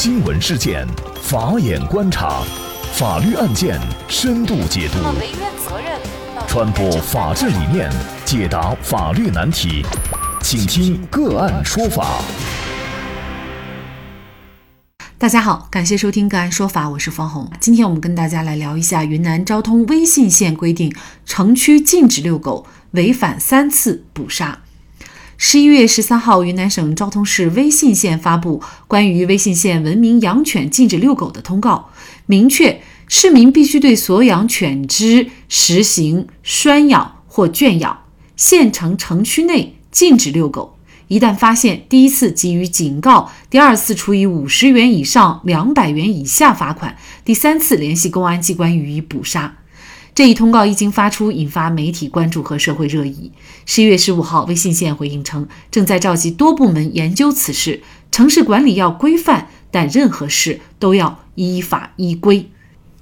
新闻事件，法眼观察，法律案件深度解读，传播法治理念，解答法律难题，请听个案说法。大家好，感谢收听个案说法，我是方红。今天我们跟大家来聊一下云南昭通威信县规定，城区禁止遛狗，违反三次捕杀。十一月十三号，云南省昭通市威信县发布关于威信县文明养犬禁止遛狗的通告，明确市民必须对所养犬只实行拴养或圈养，县城城区内禁止遛狗。一旦发现，第一次给予警告，第二次处以五十元以上两百元以下罚款，第三次联系公安机关予以捕杀。这一通告一经发出，引发媒体关注和社会热议。十一月十五号，微信线回应称，正在召集多部门研究此事。城市管理要规范，但任何事都要依法依规。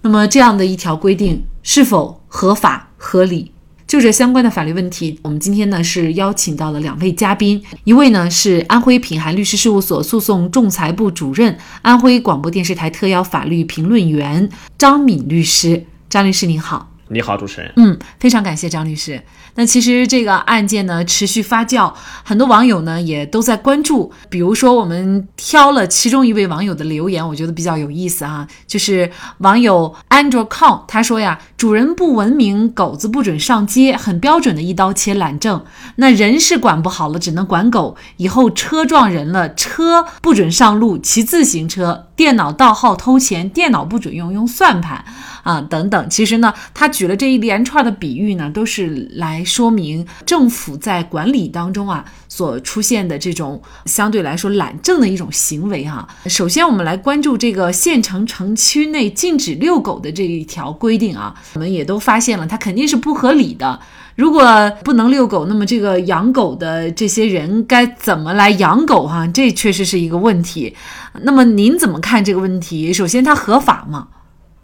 那么，这样的一条规定是否合法合理？就这相关的法律问题，我们今天呢是邀请到了两位嘉宾，一位呢是安徽品涵律师事务所诉讼仲裁部主任、安徽广播电视台特邀法律评论员张敏律师。张律师您好。你好，主持人。嗯，非常感谢张律师。那其实这个案件呢持续发酵，很多网友呢也都在关注。比如说，我们挑了其中一位网友的留言，我觉得比较有意思啊。就是网友 Andrew c o n 他说呀，主人不文明，狗子不准上街，很标准的一刀切懒政。那人是管不好了，只能管狗。以后车撞人了，车不准上路，骑自行车；电脑盗号偷钱，电脑不准用，用算盘。啊，等等，其实呢，他举了这一连串的比喻呢，都是来说明政府在管理当中啊所出现的这种相对来说懒政的一种行为哈。首先，我们来关注这个县城城区内禁止遛狗的这一条规定啊，我们也都发现了，它肯定是不合理的。如果不能遛狗，那么这个养狗的这些人该怎么来养狗哈？这确实是一个问题。那么您怎么看这个问题？首先，它合法吗？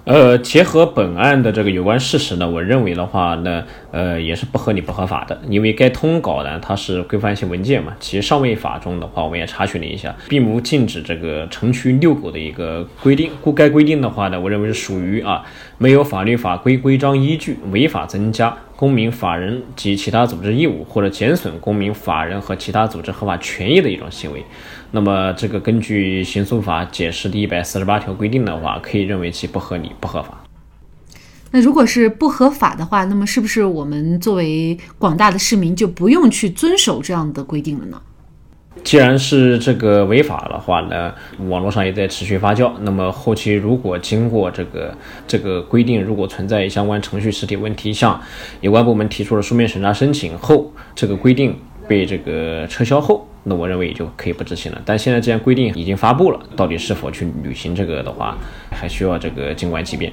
呃，结合本案的这个有关事实呢，我认为的话呢，呃，也是不合理、不合法的。因为该通稿呢，它是规范性文件嘛，其上位法中的话，我们也查询了一下，并无禁止这个城区遛狗的一个规定。故该规定的话呢，我认为是属于啊，没有法律法规规章依据，违法增加。公民、法人及其他组织义务，或者减损公民、法人和其他组织合法权益的一种行为，那么这个根据刑诉法解释第一百四十八条规定的话，可以认为其不合理、不合法。那如果是不合法的话，那么是不是我们作为广大的市民就不用去遵守这样的规定了呢？既然是这个违法的话呢，网络上也在持续发酵。那么后期如果经过这个这个规定，如果存在相关程序实体问题，向有关部门提出了书面审查申请后，这个规定被这个撤销后，那我认为也就可以不执行了。但现在既然规定已经发布了，到底是否去履行这个的话，还需要这个静观其变。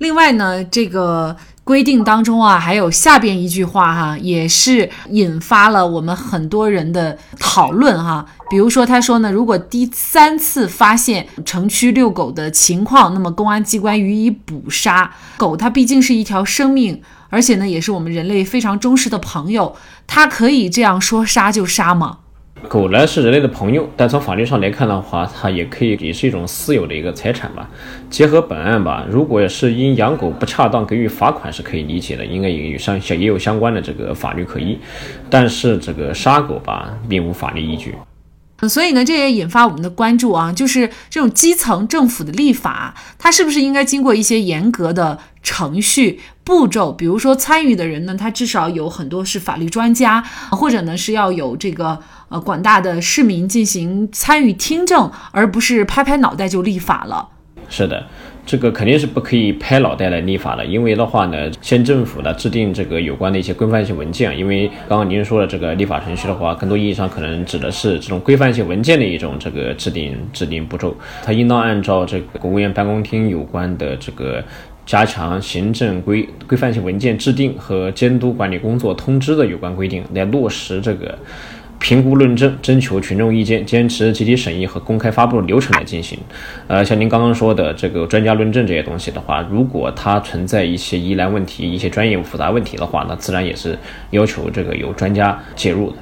另外呢，这个规定当中啊，还有下边一句话哈，也是引发了我们很多人的讨论哈。比如说，他说呢，如果第三次发现城区遛狗的情况，那么公安机关予以捕杀。狗它毕竟是一条生命，而且呢，也是我们人类非常忠实的朋友，它可以这样说杀就杀吗？狗呢是人类的朋友，但从法律上来看的话，它也可以也是一种私有的一个财产吧。结合本案吧，如果是因养狗不恰当给予罚款是可以理解的，应该也有相也有相关的这个法律可依。但是这个杀狗吧，并无法律依据。所以呢，这也引发我们的关注啊，就是这种基层政府的立法，它是不是应该经过一些严格的程序步骤？比如说参与的人呢，他至少有很多是法律专家，或者呢是要有这个。呃，广大的市民进行参与听证，而不是拍拍脑袋就立法了。是的，这个肯定是不可以拍脑袋来立法的，因为的话呢，县政府呢制定这个有关的一些规范性文件，因为刚刚您说的这个立法程序的话，更多意义上可能指的是这种规范性文件的一种这个制定制定步骤，它应当按照这个国务院办公厅有关的这个加强行政规规范性文件制定和监督管理工作通知的有关规定来落实这个。评估论证、征求群众意见、坚持集体审议和公开发布的流程来进行。呃，像您刚刚说的这个专家论证这些东西的话，如果它存在一些疑难问题、一些专业复杂问题的话，那自然也是要求这个有专家介入的。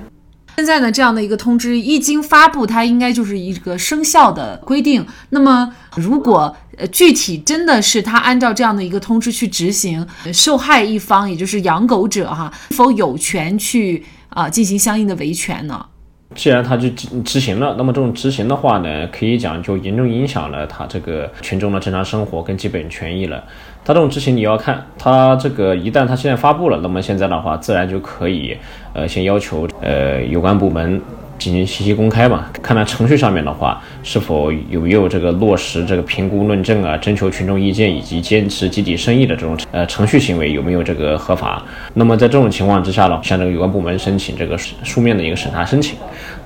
现在呢，这样的一个通知一经发布，它应该就是一个生效的规定。那么，如果呃具体真的是他按照这样的一个通知去执行，受害一方也就是养狗者哈，否有权去啊进行相应的维权呢？既然他就执行了，那么这种执行的话呢，可以讲就严重影响了他这个群众的正常生活跟基本权益了。他这种执行你要看，他这个一旦他现在发布了，那么现在的话自然就可以，呃，先要求呃有关部门。进行信息公开嘛？看看程序上面的话，是否有没有这个落实这个评估论证啊，征求群众意见以及坚持集体生意的这种呃程序行为有没有这个合法？那么在这种情况之下呢，向这个有关部门申请这个书面的一个审查申请，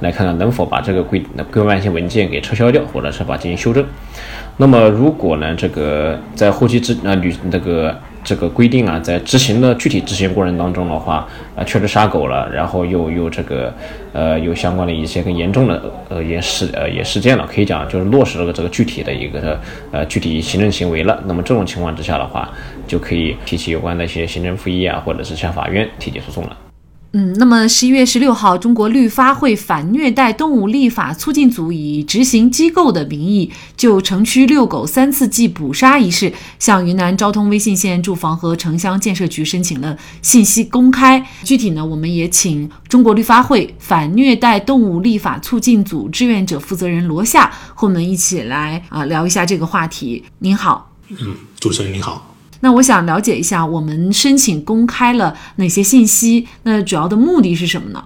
来看看能否把这个规规范性文件给撤销掉，或者是把进行修正。那么如果呢，这个在后期之呃旅那个。这个规定啊，在执行的具体执行过程当中的话，啊，确实杀狗了，然后又又这个，呃，有相关的一些更严重的呃也事呃也事件了，可以讲就是落实了这个具体的一个呃具体行政行为了。那么这种情况之下的话，就可以提起有关的一些行政复议啊，或者是向法院提起诉讼了。嗯，那么十一月十六号，中国绿发会反虐待动物立法促进组以执行机构的名义，就城区遛狗三次即捕杀一事，向云南昭通威信县住房和城乡建设局申请了信息公开。具体呢，我们也请中国绿发会反虐待动物立法促进组志愿者负责人罗夏和我们一起来啊聊一下这个话题。您好，嗯，主持人您好。那我想了解一下，我们申请公开了哪些信息？那主要的目的是什么呢？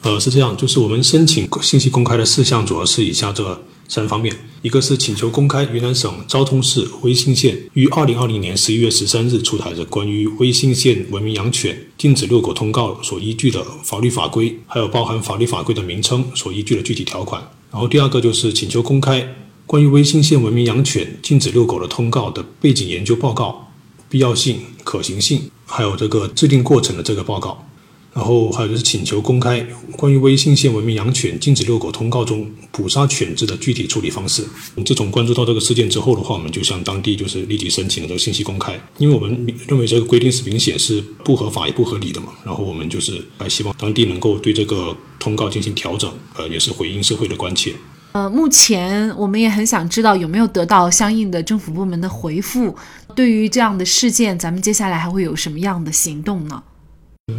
呃，是这样，就是我们申请信息公开的事项主要是以下这三方面：一个是请求公开云南省昭通市威信县于二零二零年十一月十三日出台的关于威信县文明养犬禁止遛狗通告所依据的法律法规，还有包含法律法规的名称所依据的具体条款。然后第二个就是请求公开。关于威信县文明养犬禁止遛狗的通告的背景研究报告、必要性、可行性，还有这个制定过程的这个报告，然后还有就是请求公开关于威信县文明养犬禁止遛狗通告中捕杀犬只的具体处理方式。自从关注到这个事件之后的话，我们就向当地就是立即申请了这个信息公开，因为我们认为这个规定是明显是不合法也不合理的嘛。然后我们就是还希望当地能够对这个通告进行调整，呃，也是回应社会的关切。呃，目前我们也很想知道有没有得到相应的政府部门的回复。对于这样的事件，咱们接下来还会有什么样的行动呢？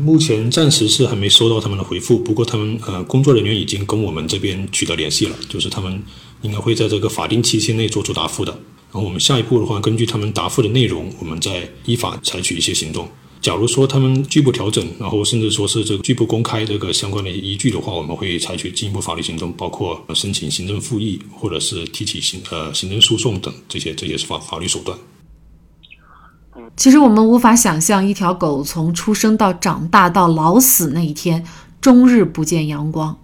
目前暂时是还没收到他们的回复，不过他们呃工作人员已经跟我们这边取得联系了，就是他们应该会在这个法定期限内做出答复的。然后我们下一步的话，根据他们答复的内容，我们再依法采取一些行动。假如说他们拒不调整，然后甚至说是这个拒不公开这个相关的依据的话，我们会采取进一步法律行动，包括申请行政复议，或者是提起行呃行政诉讼等这些这些法法律手段。其实我们无法想象一条狗从出生到长大到老死那一天，终日不见阳光。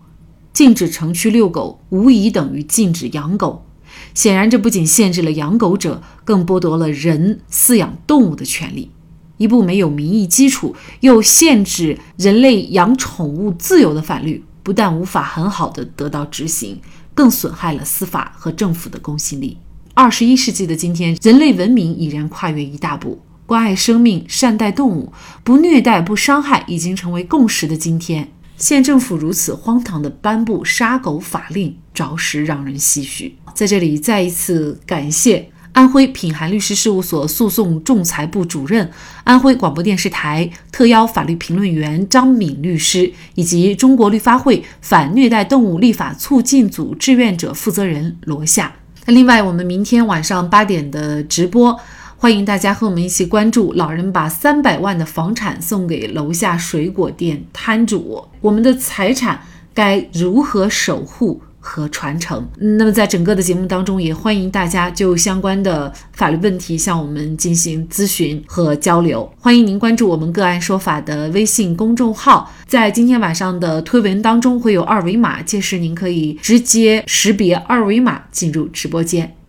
禁止城区遛狗，无疑等于禁止养狗。显然，这不仅限制了养狗者，更剥夺了人饲养动物的权利。一部没有民意基础又限制人类养宠物自由的法律，不但无法很好的得到执行，更损害了司法和政府的公信力。二十一世纪的今天，人类文明已然跨越一大步，关爱生命、善待动物、不虐待、不伤害，已经成为共识的今天，县政府如此荒唐的颁布杀狗法令，着实让人唏嘘。在这里，再一次感谢。安徽品涵律师事务所诉讼仲裁部主任、安徽广播电视台特邀法律评论员张敏律师，以及中国绿发会反虐待动物立法促进组志愿者负责人罗夏。那另外，我们明天晚上八点的直播，欢迎大家和我们一起关注老人把三百万的房产送给楼下水果店摊主，我们的财产该如何守护？和传承。那么，在整个的节目当中，也欢迎大家就相关的法律问题向我们进行咨询和交流。欢迎您关注我们“个案说法”的微信公众号，在今天晚上的推文当中会有二维码，届时您可以直接识别二维码进入直播间。